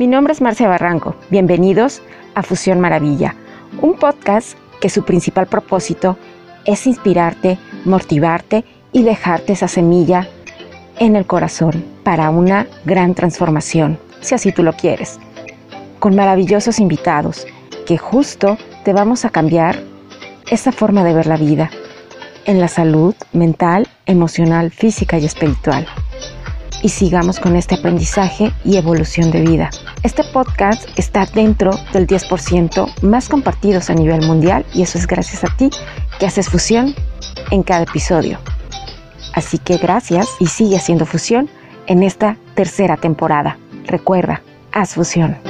Mi nombre es Marcia Barranco. Bienvenidos a Fusión Maravilla, un podcast que su principal propósito es inspirarte, motivarte y dejarte esa semilla en el corazón para una gran transformación, si así tú lo quieres. Con maravillosos invitados que justo te vamos a cambiar esa forma de ver la vida en la salud mental, emocional, física y espiritual. Y sigamos con este aprendizaje y evolución de vida. Este podcast está dentro del 10% más compartidos a nivel mundial y eso es gracias a ti que haces fusión en cada episodio. Así que gracias y sigue haciendo fusión en esta tercera temporada. Recuerda, haz fusión.